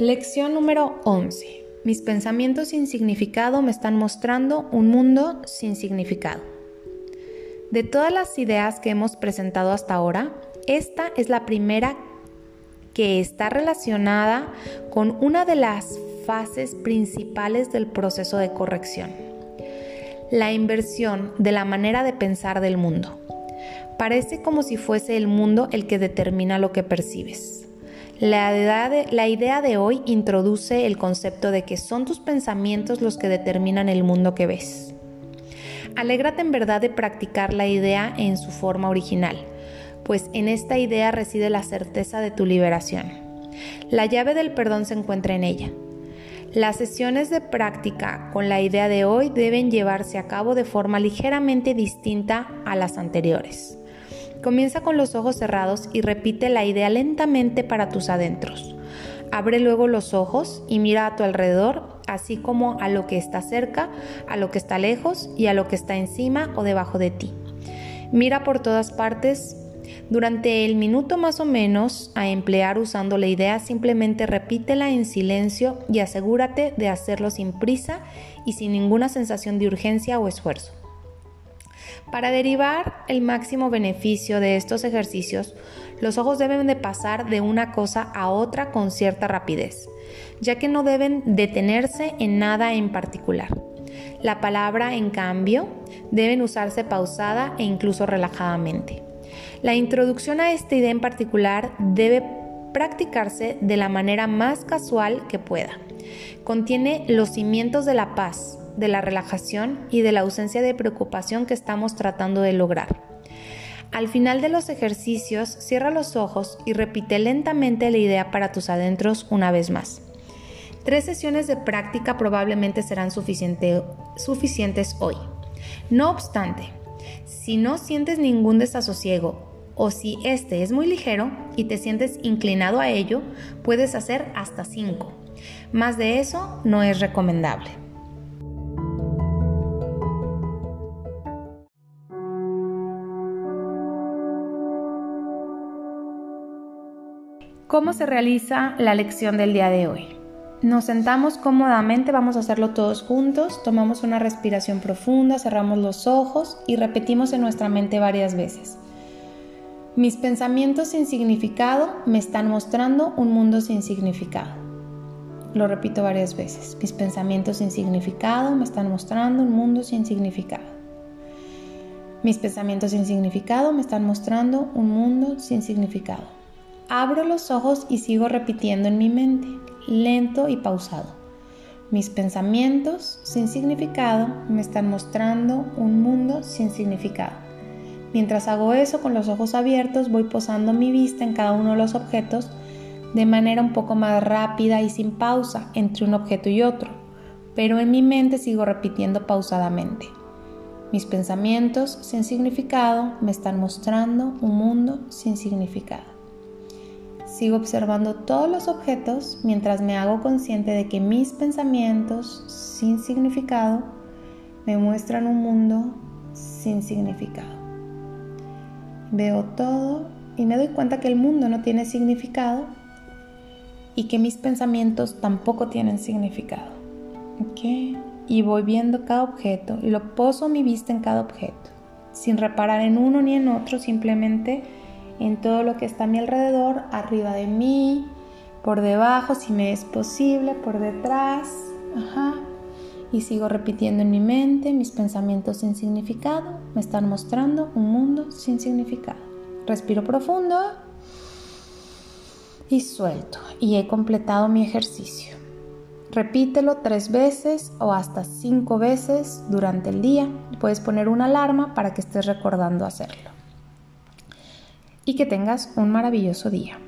Lección número 11. Mis pensamientos sin significado me están mostrando un mundo sin significado. De todas las ideas que hemos presentado hasta ahora, esta es la primera que está relacionada con una de las fases principales del proceso de corrección, la inversión de la manera de pensar del mundo. Parece como si fuese el mundo el que determina lo que percibes. La idea, de, hoy introduce el concepto de que son tus pensamientos los que determinan el mundo que ves. Alégrate en verdad de practicar la idea en su forma original, pues en esta idea reside la certeza de tu liberación. La llave del perdón se encuentra en ella. Las sesiones de práctica con la idea de hoy deben llevarse a cabo de forma ligeramente distinta a las anteriores. Comienza con los ojos cerrados y repite la idea lentamente para tus adentros. Abre luego los ojos y mira a tu alrededor, así como a lo que está cerca, a lo que está lejos y a lo que está encima o debajo de ti. Mira por todas partes. Durante el minuto más o menos a emplear usando la idea, simplemente repítela en silencio y asegúrate de hacerlo sin prisa y sin ninguna sensación de urgencia o esfuerzo. Para derivar el máximo beneficio de estos ejercicios, los ojos deben de pasar de una cosa a otra con cierta rapidez, ya que no deben detenerse en nada en particular. La palabra, en cambio, deben usarse pausada e incluso relajadamente. La introducción a esta idea en particular debe practicarse de la manera más casual que pueda. Contiene los cimientos de la paz, de la relajación y de la ausencia de preocupación que estamos tratando de lograr. Al final de los ejercicios, cierra los ojos y repite lentamente la idea para tus adentros una vez más. Tres sesiones de práctica probablemente serán suficientes hoy. No obstante, si no sientes ningún desasosiego o si este es muy ligero y te sientes inclinado a ello, puedes hacer hasta cinco. Más de eso no es recomendable. ¿Cómo se realiza la lección del día de hoy? Nos sentamos cómodamente, vamos a hacerlo todos juntos, tomamos una respiración profunda, cerramos los ojos y repetimos en nuestra mente varias veces. Mis pensamientos sin significado me están mostrando un mundo sin significado. Lo repito varias veces. Mis pensamientos sin significado me están mostrando un mundo sin significado. Mis pensamientos sin significado me están mostrando un mundo sin significado. Abro los ojos y sigo repitiendo en mi mente, lento y pausado. Mis pensamientos sin significado me están mostrando un mundo sin significado. Mientras hago eso con los ojos abiertos voy posando mi vista en cada uno de los objetos de manera un poco más rápida y sin pausa entre un objeto y otro, pero en mi mente sigo repitiendo pausadamente. Mis pensamientos sin significado me están mostrando un mundo sin significado. Sigo observando todos los objetos mientras me hago consciente de que mis pensamientos sin significado me muestran un mundo sin significado. Veo todo y me doy cuenta que el mundo no tiene significado y que mis pensamientos tampoco tienen significado. Y voy viendo cada objeto y lo poso mi vista en cada objeto, sin reparar en uno ni en otro, simplemente en todo lo que está a mi alrededor, arriba de mí, por debajo, si me es posible, por detrás. Y sigo repitiendo en mi mente, mis pensamientos sin significado me están mostrando un mundo sin significado. Respiro profundo y suelto. Y he completado mi ejercicio. Repítelo tres veces o hasta cinco veces durante el día. Puedes poner una alarma para que estés recordando hacerlo y que tengas un maravilloso día.